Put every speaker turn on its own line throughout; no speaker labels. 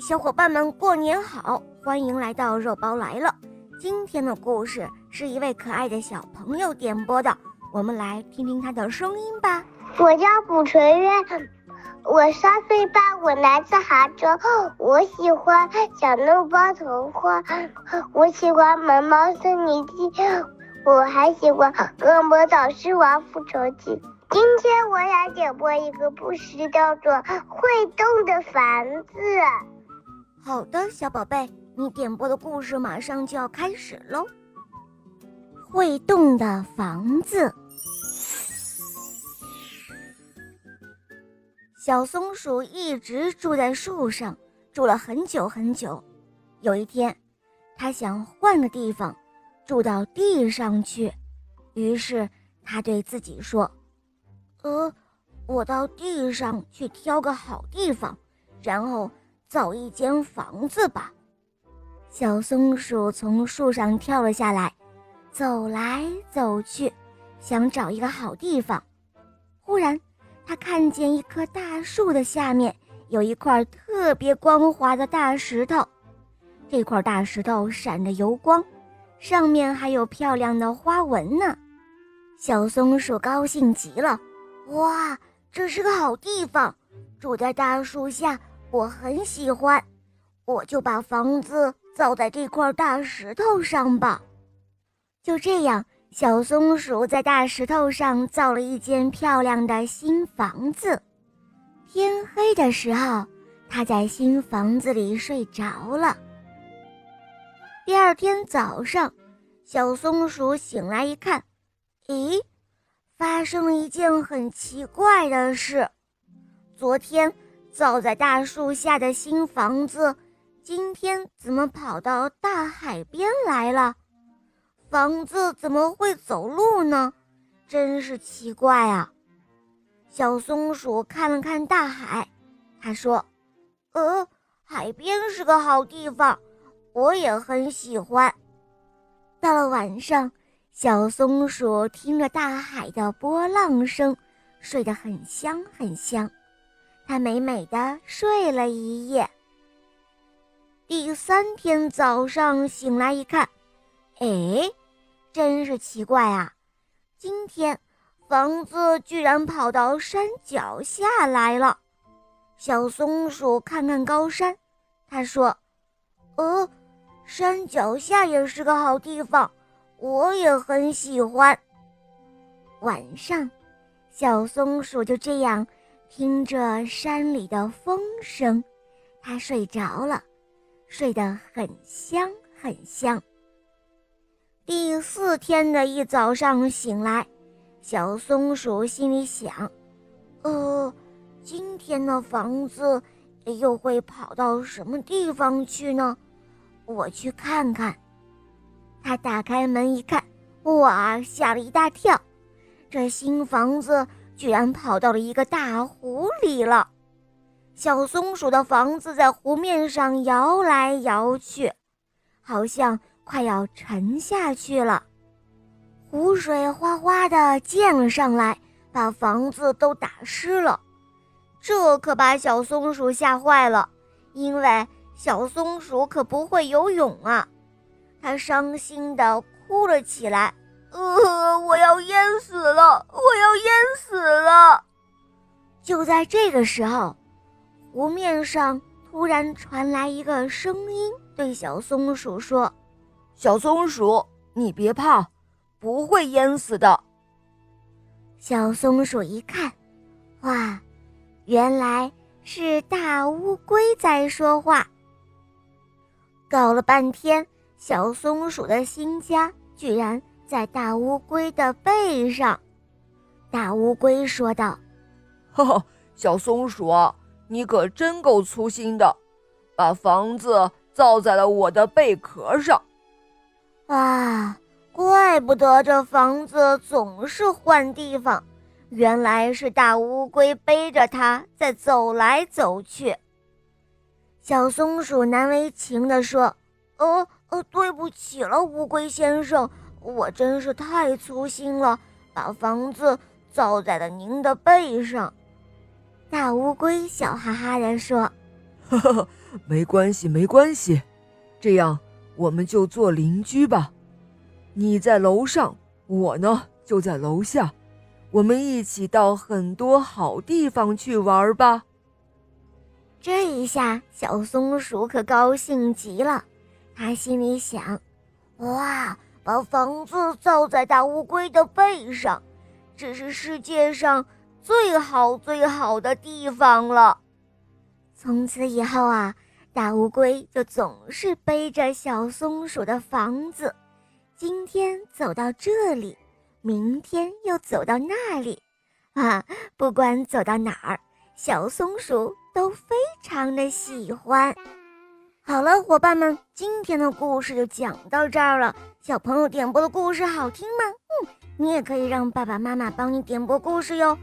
小伙伴们，过年好！欢迎来到肉包来了。今天的故事是一位可爱的小朋友点播的，我们来听听他的声音吧。
我叫卜纯月，我三岁半，我来自杭州。我喜欢小肉包童话，我喜欢萌猫森林记，我还喜欢恶魔导师王复仇记。今天我想点播一个故事，叫做《会动的房子》。
好的，小宝贝，你点播的故事马上就要开始喽。会动的房子。小松鼠一直住在树上，住了很久很久。有一天，它想换个地方，住到地上去。于是，它对自己说。呃，我到地上去挑个好地方，然后造一间房子吧。小松鼠从树上跳了下来，走来走去，想找一个好地方。忽然，它看见一棵大树的下面有一块特别光滑的大石头，这块大石头闪着油光，上面还有漂亮的花纹呢。小松鼠高兴极了。哇，这是个好地方，住在大树下，我很喜欢。我就把房子造在这块大石头上吧。就这样，小松鼠在大石头上造了一间漂亮的新房子。天黑的时候，它在新房子里睡着了。第二天早上，小松鼠醒来一看，咦？发生了一件很奇怪的事，昨天造在大树下的新房子，今天怎么跑到大海边来了？房子怎么会走路呢？真是奇怪啊！小松鼠看了看大海，他说：“呃，海边是个好地方，我也很喜欢。”到了晚上。小松鼠听着大海的波浪声，睡得很香很香。他美美的睡了一夜。第三天早上醒来一看，哎，真是奇怪啊！今天房子居然跑到山脚下来了。小松鼠看看高山，他说：“呃，山脚下也是个好地方。”我也很喜欢。晚上，小松鼠就这样听着山里的风声，他睡着了，睡得很香很香。第四天的一早上醒来，小松鼠心里想：“呃，今天的房子又会跑到什么地方去呢？我去看看。”他打开门一看，哇，吓了一大跳！这新房子居然跑到了一个大湖里了。小松鼠的房子在湖面上摇来摇去，好像快要沉下去了。湖水哗哗地溅了上来，把房子都打湿了。这可把小松鼠吓坏了，因为小松鼠可不会游泳啊。它伤心地哭了起来，呃，我要淹死了，我要淹死了！就在这个时候，湖面上突然传来一个声音，对小松鼠说：“
小松鼠，你别怕，不会淹死的。”
小松鼠一看，哇，原来是大乌龟在说话。搞了半天。小松鼠的新家居然在大乌龟的背上，大乌龟说道：“
哈哈，小松鼠，你可真够粗心的，把房子造在了我的贝壳上。”
啊，怪不得这房子总是换地方，原来是大乌龟背着它在走来走去。小松鼠难为情地说：“哦。”哦，对不起了，乌龟先生，我真是太粗心了，把房子造在了您的背上。大乌龟笑哈哈地说：“
呵呵，没关系，没关系，这样我们就做邻居吧。你在楼上，我呢就在楼下，我们一起到很多好地方去玩吧。
这一下，小松鼠可高兴极了，它心里想：哇，把房子造在大乌龟的背上，这是世界上最好最好的地方了。从此以后啊，大乌龟就总是背着小松鼠的房子，今天走到这里，明天又走到那里，啊，不管走到哪儿，小松鼠都非常的喜欢。好了，伙伴们，今天的故事就讲到这儿了。小朋友点播的故事好听吗？嗯，你也可以让爸爸妈妈帮你点播故事哟。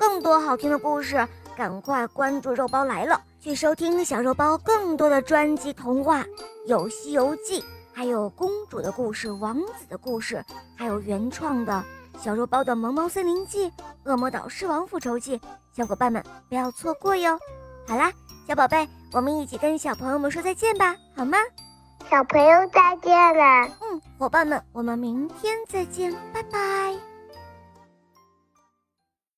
更多好听的故事，赶快关注“肉包来了”。去收听小肉包更多的专辑童话，有《西游记》，还有公主的故事、王子的故事，还有原创的小肉包的《萌猫森林记》《恶魔岛狮王复仇记》，小伙伴们不要错过哟！好啦，小宝贝，我们一起跟小朋友们说再见吧，好吗？
小朋友再见了。
嗯，伙伴们，我们明天再见，拜拜。